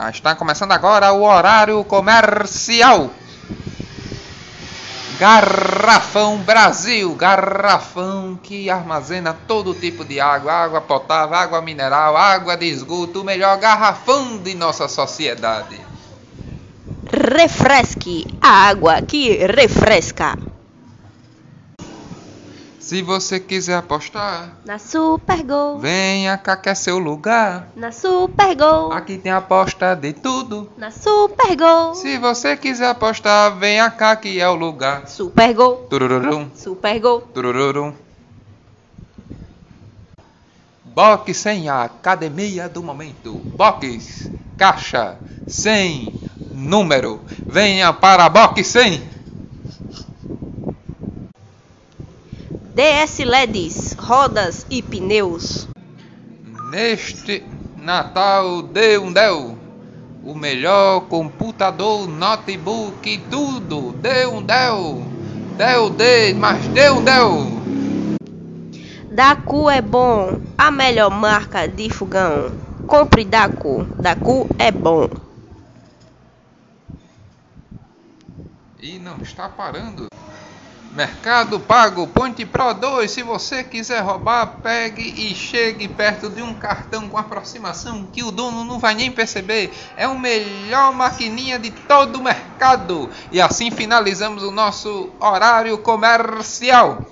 Ah, está começando agora o horário comercial. Garrafão Brasil, garrafão que armazena todo tipo de água, água potável, água mineral, água de esgoto, o melhor garrafão de nossa sociedade. Refresque a água que refresca. Se você quiser apostar, Na Super Gol, venha cá que é seu lugar. na Super Gol, Aqui tem aposta de tudo. na Super Gol, Se você quiser apostar, venha cá que é o lugar. Super Gol, Turururum, Super Gol. turururum. Box sem a academia do momento. Box, caixa, sem número. Venha para a Box 100. DS LEDs, rodas e pneus. Neste Natal dê um Dell. O melhor computador, notebook, tudo. Dê um Dell. Dell, dê, mas dê um Dell. Dacu é bom, a melhor marca de fogão. Compre Dacu, Dacu é bom. E não está parando. Mercado Pago Ponte Pro 2. Se você quiser roubar, pegue e chegue perto de um cartão com aproximação que o dono não vai nem perceber. É o melhor maquininha de todo o mercado. E assim finalizamos o nosso horário comercial.